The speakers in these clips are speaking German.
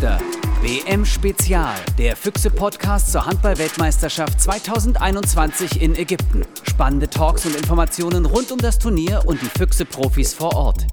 Füchsegeflüster. WM Spezial, der Füchse-Podcast zur Handball-Weltmeisterschaft 2021 in Ägypten. Spannende Talks und Informationen rund um das Turnier und die Füchse-Profis vor Ort.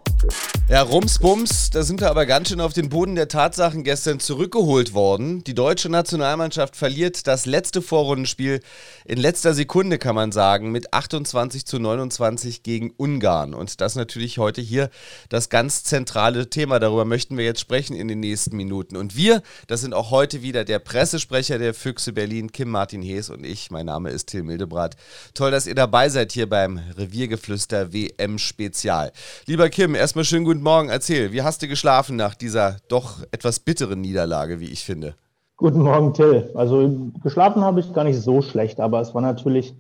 Ja, Rumsbums, da sind wir aber ganz schön auf den Boden der Tatsachen gestern zurückgeholt worden. Die deutsche Nationalmannschaft verliert das letzte Vorrundenspiel in letzter Sekunde, kann man sagen, mit 28 zu 29 gegen Ungarn. Und das natürlich heute hier das ganz zentrale Thema. Darüber möchten wir jetzt sprechen in den nächsten Minuten. Und wir, das sind auch heute wieder der Pressesprecher der Füchse Berlin, Kim Martin Hees und ich. Mein Name ist Till Mildebrath. Toll, dass ihr dabei seid hier beim Reviergeflüster WM Spezial. Lieber Kim, erstmal schönen guten Morgen. Erzähl, wie hast du geschlafen nach dieser doch etwas bitteren Niederlage, wie ich finde? Guten Morgen, Till. Also geschlafen habe ich gar nicht so schlecht, aber es war natürlich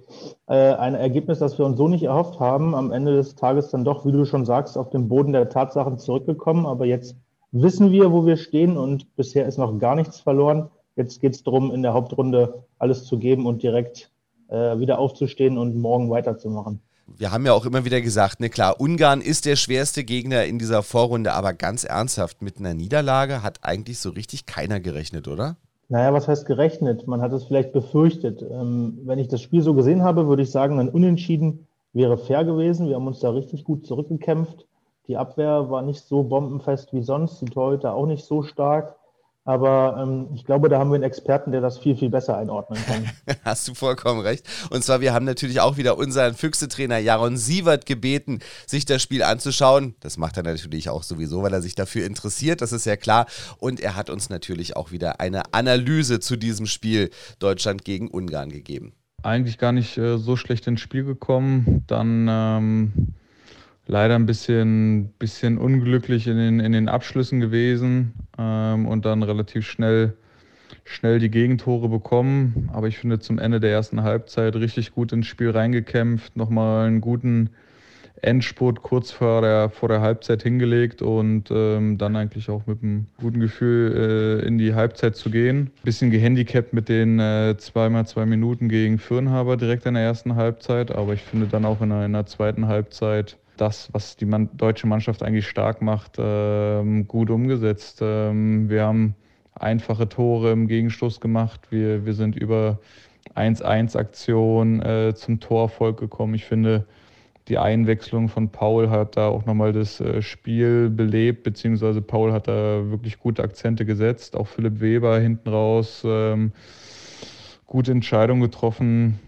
äh, ein Ergebnis, das wir uns so nicht erhofft haben. Am Ende des Tages dann doch, wie du schon sagst, auf den Boden der Tatsachen zurückgekommen. Aber jetzt wissen wir, wo wir stehen und bisher ist noch gar nichts verloren. Jetzt geht es darum, in der Hauptrunde alles zu geben und direkt äh, wieder aufzustehen und morgen weiterzumachen wir haben ja auch immer wieder gesagt, ne klar, Ungarn ist der schwerste Gegner in dieser Vorrunde, aber ganz ernsthaft, mit einer Niederlage hat eigentlich so richtig keiner gerechnet, oder? Naja, was heißt gerechnet? Man hat es vielleicht befürchtet. Ähm, wenn ich das Spiel so gesehen habe, würde ich sagen, ein Unentschieden wäre fair gewesen. Wir haben uns da richtig gut zurückgekämpft. Die Abwehr war nicht so bombenfest wie sonst, die Torhüter auch nicht so stark. Aber ähm, ich glaube, da haben wir einen Experten, der das viel, viel besser einordnen kann. Hast du vollkommen recht. Und zwar, wir haben natürlich auch wieder unseren Füchse-Trainer Jaron Sievert gebeten, sich das Spiel anzuschauen. Das macht er natürlich auch sowieso, weil er sich dafür interessiert, das ist ja klar. Und er hat uns natürlich auch wieder eine Analyse zu diesem Spiel Deutschland gegen Ungarn gegeben. Eigentlich gar nicht äh, so schlecht ins Spiel gekommen. Dann. Ähm leider ein bisschen, bisschen unglücklich in den, in den Abschlüssen gewesen ähm, und dann relativ schnell, schnell die Gegentore bekommen. Aber ich finde zum Ende der ersten Halbzeit richtig gut ins Spiel reingekämpft, nochmal einen guten Endspurt kurz vor der, vor der Halbzeit hingelegt und ähm, dann eigentlich auch mit einem guten Gefühl äh, in die Halbzeit zu gehen. Bisschen gehandicapt mit den äh, zweimal zwei Minuten gegen Fürnhaber direkt in der ersten Halbzeit, aber ich finde dann auch in einer, in der zweiten Halbzeit das, was die Mann, deutsche Mannschaft eigentlich stark macht, ähm, gut umgesetzt. Ähm, wir haben einfache Tore im Gegenstoß gemacht. Wir, wir sind über 1-1-Aktion äh, zum Torerfolg gekommen. Ich finde, die Einwechslung von Paul hat da auch nochmal das äh, Spiel belebt, beziehungsweise Paul hat da wirklich gute Akzente gesetzt. Auch Philipp Weber hinten raus. Ähm, gute Entscheidung getroffen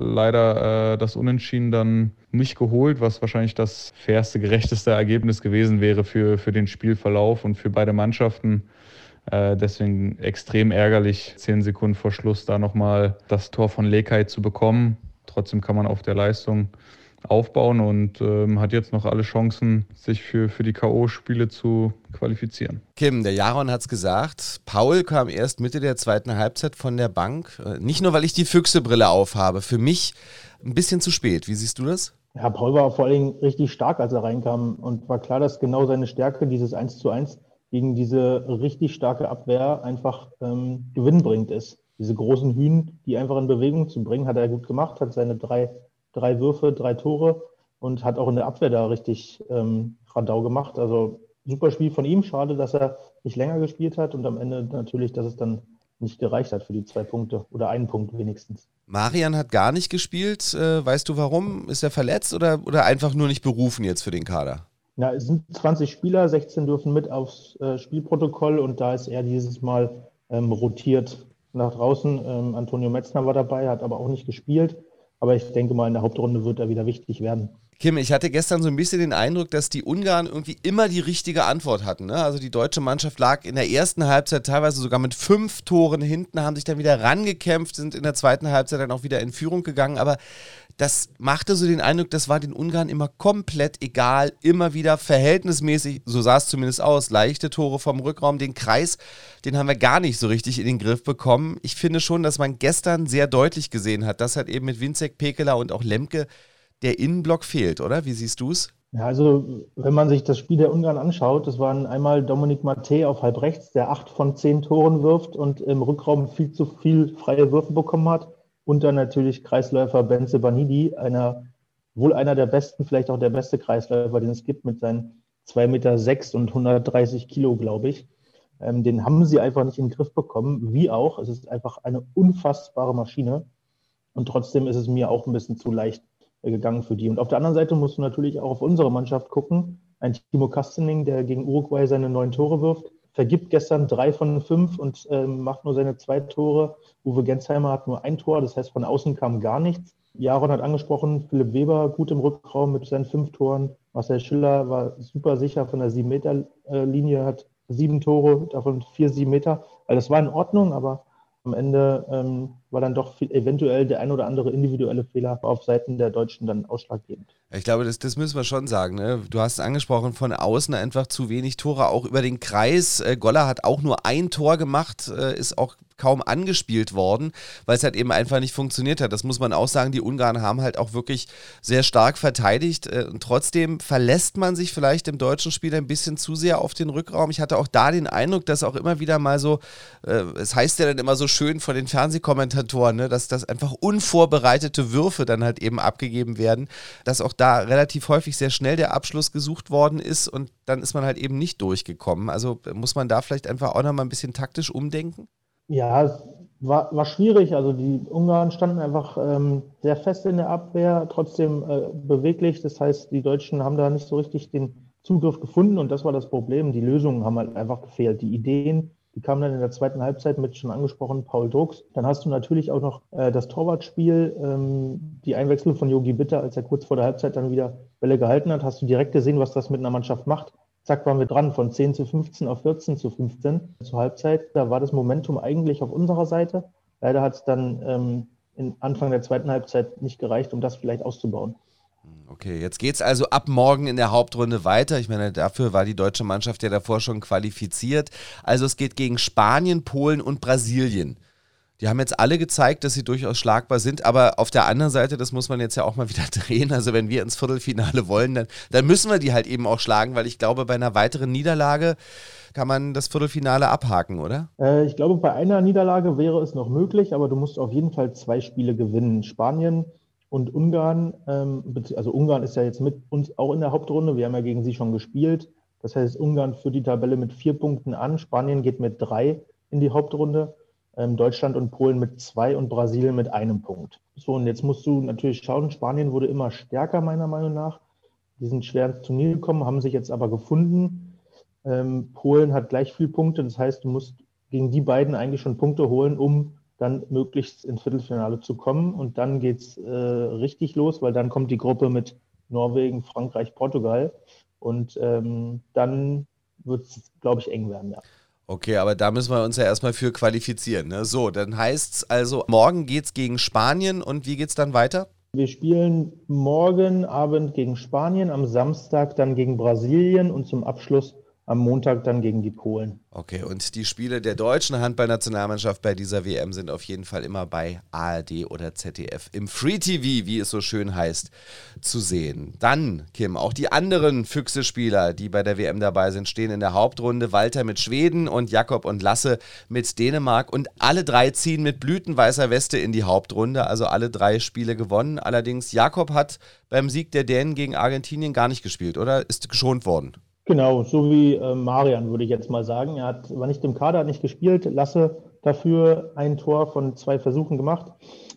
leider äh, das Unentschieden dann nicht geholt, was wahrscheinlich das fairste, gerechteste Ergebnis gewesen wäre für, für den Spielverlauf und für beide Mannschaften. Äh, deswegen extrem ärgerlich, zehn Sekunden vor Schluss da nochmal das Tor von Lekai zu bekommen. Trotzdem kann man auf der Leistung aufbauen und ähm, hat jetzt noch alle Chancen, sich für, für die K.O.-Spiele zu qualifizieren. Kim, der Jaron hat es gesagt, Paul kam erst Mitte der zweiten Halbzeit von der Bank. Äh, nicht nur, weil ich die Füchsebrille aufhabe, für mich ein bisschen zu spät. Wie siehst du das? Ja, Paul war vor allen Dingen richtig stark, als er reinkam und war klar, dass genau seine Stärke, dieses 1 zu 1 gegen diese richtig starke Abwehr einfach ähm, gewinnbringend ist. Diese großen Hühn, die einfach in Bewegung zu bringen, hat er gut gemacht, hat seine drei drei Würfe, drei Tore und hat auch in der Abwehr da richtig ähm, Radau gemacht. Also super Spiel von ihm. Schade, dass er nicht länger gespielt hat und am Ende natürlich, dass es dann nicht gereicht hat für die zwei Punkte oder einen Punkt wenigstens. Marian hat gar nicht gespielt. Äh, weißt du warum? Ist er verletzt oder, oder einfach nur nicht berufen jetzt für den Kader? Ja, es sind 20 Spieler, 16 dürfen mit aufs äh, Spielprotokoll und da ist er dieses Mal ähm, rotiert nach draußen. Ähm, Antonio Metzner war dabei, hat aber auch nicht gespielt. Aber ich denke mal, in der Hauptrunde wird er wieder wichtig werden. Kim, ich hatte gestern so ein bisschen den Eindruck, dass die Ungarn irgendwie immer die richtige Antwort hatten. Ne? Also die deutsche Mannschaft lag in der ersten Halbzeit teilweise sogar mit fünf Toren hinten, haben sich dann wieder rangekämpft, sind in der zweiten Halbzeit dann auch wieder in Führung gegangen. Aber das machte so den Eindruck, das war den Ungarn immer komplett egal, immer wieder verhältnismäßig, so sah es zumindest aus, leichte Tore vom Rückraum. Den Kreis, den haben wir gar nicht so richtig in den Griff bekommen. Ich finde schon, dass man gestern sehr deutlich gesehen hat, dass halt eben mit Winzek, Pekela und auch Lemke der Innenblock fehlt, oder? Wie siehst du es? Ja, also wenn man sich das Spiel der Ungarn anschaut, das waren einmal Dominik Mate auf halb rechts, der acht von zehn Toren wirft und im Rückraum viel zu viel freie Würfe bekommen hat. Und dann natürlich Kreisläufer Benze Banidi, einer, wohl einer der besten, vielleicht auch der beste Kreisläufer, den es gibt, mit seinen 2,6 Meter sechs und 130 Kilo, glaube ich. Ähm, den haben sie einfach nicht in den Griff bekommen, wie auch. Es ist einfach eine unfassbare Maschine. Und trotzdem ist es mir auch ein bisschen zu leicht gegangen für die. Und auf der anderen Seite musst du natürlich auch auf unsere Mannschaft gucken. Ein Timo Kastening, der gegen Uruguay seine neun Tore wirft, vergibt gestern drei von fünf und äh, macht nur seine zwei Tore. Uwe Gensheimer hat nur ein Tor, das heißt, von außen kam gar nichts. Jaron hat angesprochen, Philipp Weber gut im Rückraum mit seinen fünf Toren. Marcel Schiller war super sicher von der Sieben-Meter-Linie, hat sieben Tore, davon vier, sieben Meter. Also das war in Ordnung, aber am Ende ähm, war dann doch eventuell der ein oder andere individuelle Fehler auf Seiten der Deutschen dann ausschlaggebend. Ich glaube, das, das müssen wir schon sagen. Ne? Du hast es angesprochen, von außen einfach zu wenig Tore, auch über den Kreis. Äh, Goller hat auch nur ein Tor gemacht, äh, ist auch kaum angespielt worden, weil es halt eben einfach nicht funktioniert hat. Das muss man auch sagen. Die Ungarn haben halt auch wirklich sehr stark verteidigt. Äh, und trotzdem verlässt man sich vielleicht im deutschen Spiel ein bisschen zu sehr auf den Rückraum. Ich hatte auch da den Eindruck, dass auch immer wieder mal so, es heißt ja dann immer so schön von den Fernsehkommentatoren, ne, dass das einfach unvorbereitete Würfe dann halt eben abgegeben werden, dass auch da relativ häufig sehr schnell der Abschluss gesucht worden ist und dann ist man halt eben nicht durchgekommen. Also muss man da vielleicht einfach auch nochmal ein bisschen taktisch umdenken? Ja, es war, war schwierig. Also die Ungarn standen einfach ähm, sehr fest in der Abwehr, trotzdem äh, beweglich. Das heißt, die Deutschen haben da nicht so richtig den Zugriff gefunden und das war das Problem. Die Lösungen haben halt einfach gefehlt. Die Ideen, die kamen dann in der zweiten Halbzeit mit schon angesprochen Paul Drucks. Dann hast du natürlich auch noch äh, das Torwartspiel, ähm, die Einwechslung von Yogi Bitter, als er kurz vor der Halbzeit dann wieder Bälle gehalten hat, hast du direkt gesehen, was das mit einer Mannschaft macht. Zack, waren wir dran von 10 zu 15 auf 14 zu 15 zur Halbzeit. Da war das Momentum eigentlich auf unserer Seite. Leider hat es dann ähm, in Anfang der zweiten Halbzeit nicht gereicht, um das vielleicht auszubauen. Okay, jetzt geht es also ab morgen in der Hauptrunde weiter. Ich meine, dafür war die deutsche Mannschaft ja davor schon qualifiziert. Also es geht gegen Spanien, Polen und Brasilien. Die haben jetzt alle gezeigt, dass sie durchaus schlagbar sind, aber auf der anderen Seite, das muss man jetzt ja auch mal wieder drehen. Also wenn wir ins Viertelfinale wollen, dann, dann müssen wir die halt eben auch schlagen, weil ich glaube, bei einer weiteren Niederlage kann man das Viertelfinale abhaken, oder? Äh, ich glaube, bei einer Niederlage wäre es noch möglich, aber du musst auf jeden Fall zwei Spiele gewinnen. Spanien und Ungarn, ähm, also Ungarn ist ja jetzt mit uns auch in der Hauptrunde, wir haben ja gegen sie schon gespielt. Das heißt, Ungarn führt die Tabelle mit vier Punkten an, Spanien geht mit drei in die Hauptrunde, ähm, Deutschland und Polen mit zwei und Brasilien mit einem Punkt. So, und jetzt musst du natürlich schauen, Spanien wurde immer stärker, meiner Meinung nach. Die sind schwer ins Turnier gekommen, haben sich jetzt aber gefunden. Ähm, Polen hat gleich viel Punkte, das heißt, du musst gegen die beiden eigentlich schon Punkte holen, um dann möglichst ins Viertelfinale zu kommen. Und dann geht es äh, richtig los, weil dann kommt die Gruppe mit Norwegen, Frankreich, Portugal. Und ähm, dann wird es, glaube ich, eng werden, ja. Okay, aber da müssen wir uns ja erstmal für qualifizieren. Ne? So, dann heißt es also, morgen geht es gegen Spanien und wie geht es dann weiter? Wir spielen morgen Abend gegen Spanien, am Samstag dann gegen Brasilien und zum Abschluss am Montag dann gegen die Polen. Okay, und die Spiele der deutschen Handballnationalmannschaft bei dieser WM sind auf jeden Fall immer bei ARD oder ZDF im Free TV, wie es so schön heißt, zu sehen. Dann, Kim, auch die anderen Füchse-Spieler, die bei der WM dabei sind, stehen in der Hauptrunde. Walter mit Schweden und Jakob und Lasse mit Dänemark und alle drei ziehen mit blütenweißer Weste in die Hauptrunde, also alle drei Spiele gewonnen. Allerdings, Jakob hat beim Sieg der Dänen gegen Argentinien gar nicht gespielt, oder? Ist geschont worden. Genau, so wie äh, Marian, würde ich jetzt mal sagen. Er hat, war nicht im Kader, hat nicht gespielt. Lasse dafür ein Tor von zwei Versuchen gemacht.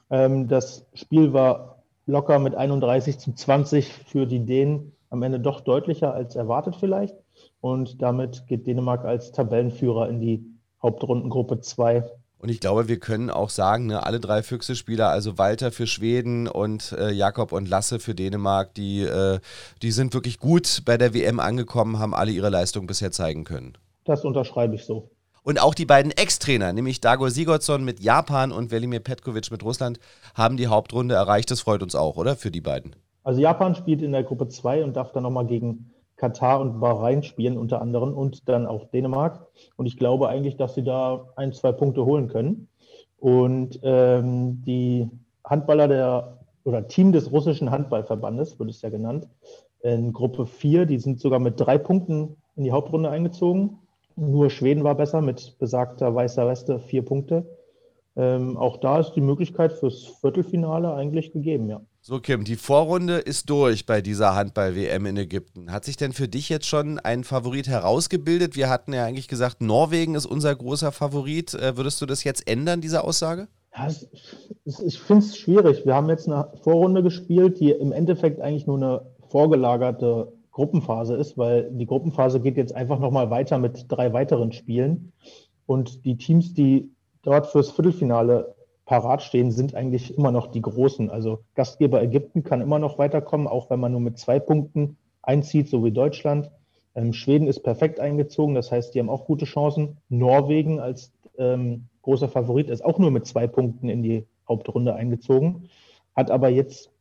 Ähm, das Spiel war locker mit 31 zu 20 für die Dänen am Ende doch deutlicher als erwartet vielleicht. Und damit geht Dänemark als Tabellenführer in die Hauptrundengruppe 2 und ich glaube, wir können auch sagen, ne, alle drei Füchse-Spieler, also Walter für Schweden und äh, Jakob und Lasse für Dänemark, die, äh, die sind wirklich gut bei der WM angekommen, haben alle ihre Leistung bisher zeigen können. Das unterschreibe ich so. Und auch die beiden Ex-Trainer, nämlich Dago Sigurdsson mit Japan und Velimir Petkovic mit Russland, haben die Hauptrunde erreicht. Das freut uns auch, oder? Für die beiden. Also Japan spielt in der Gruppe 2 und darf dann nochmal gegen Katar und Bahrain spielen unter anderem und dann auch Dänemark. Und ich glaube eigentlich, dass sie da ein, zwei Punkte holen können. Und ähm, die Handballer der oder Team des russischen Handballverbandes, wird es ja genannt, in Gruppe 4, die sind sogar mit drei Punkten in die Hauptrunde eingezogen. Nur Schweden war besser mit besagter weißer Weste, vier Punkte. Ähm, auch da ist die Möglichkeit fürs Viertelfinale eigentlich gegeben, ja. So, Kim, die Vorrunde ist durch bei dieser Handball-WM in Ägypten. Hat sich denn für dich jetzt schon ein Favorit herausgebildet? Wir hatten ja eigentlich gesagt, Norwegen ist unser großer Favorit. Äh, würdest du das jetzt ändern, diese Aussage? Ja, ich finde es schwierig. Wir haben jetzt eine Vorrunde gespielt, die im Endeffekt eigentlich nur eine vorgelagerte Gruppenphase ist, weil die Gruppenphase geht jetzt einfach nochmal weiter mit drei weiteren Spielen. Und die Teams, die dort fürs Viertelfinale parat stehen, sind eigentlich immer noch die großen. Also Gastgeber Ägypten kann immer noch weiterkommen, auch wenn man nur mit zwei Punkten einzieht, so wie Deutschland. Ähm, Schweden ist perfekt eingezogen, das heißt, die haben auch gute Chancen. Norwegen als ähm, großer Favorit ist auch nur mit zwei Punkten in die Hauptrunde eingezogen, hat aber jetzt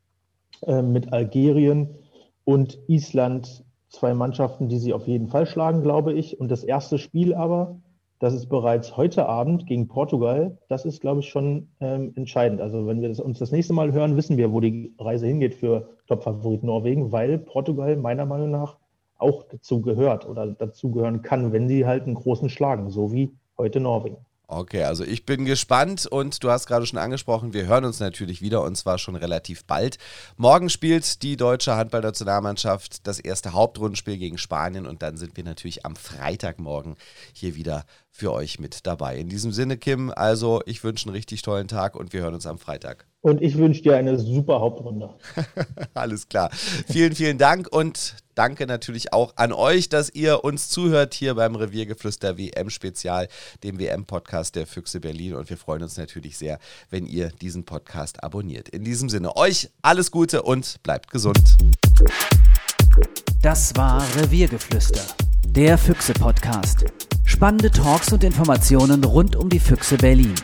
äh, mit Algerien und Island zwei Mannschaften, die sie auf jeden Fall schlagen, glaube ich. Und das erste Spiel aber das ist bereits heute Abend gegen Portugal. Das ist, glaube ich, schon ähm, entscheidend. Also wenn wir das, uns das nächste Mal hören, wissen wir, wo die Reise hingeht für Topfavorit Norwegen, weil Portugal meiner Meinung nach auch dazu gehört oder dazu gehören kann, wenn sie halt einen großen schlagen, so wie heute Norwegen. Okay, also ich bin gespannt und du hast gerade schon angesprochen, wir hören uns natürlich wieder und zwar schon relativ bald. Morgen spielt die deutsche Handballnationalmannschaft das erste Hauptrundenspiel gegen Spanien und dann sind wir natürlich am Freitagmorgen hier wieder für euch mit dabei. In diesem Sinne, Kim, also ich wünsche einen richtig tollen Tag und wir hören uns am Freitag. Und ich wünsche dir eine super Hauptrunde. Alles klar. Vielen, vielen Dank und danke natürlich auch an euch, dass ihr uns zuhört hier beim Reviergeflüster WM-Spezial, dem WM-Podcast der Füchse Berlin. Und wir freuen uns natürlich sehr, wenn ihr diesen Podcast abonniert. In diesem Sinne, euch alles Gute und bleibt gesund. Das war Reviergeflüster, der Füchse-Podcast. Spannende Talks und Informationen rund um die Füchse Berlin.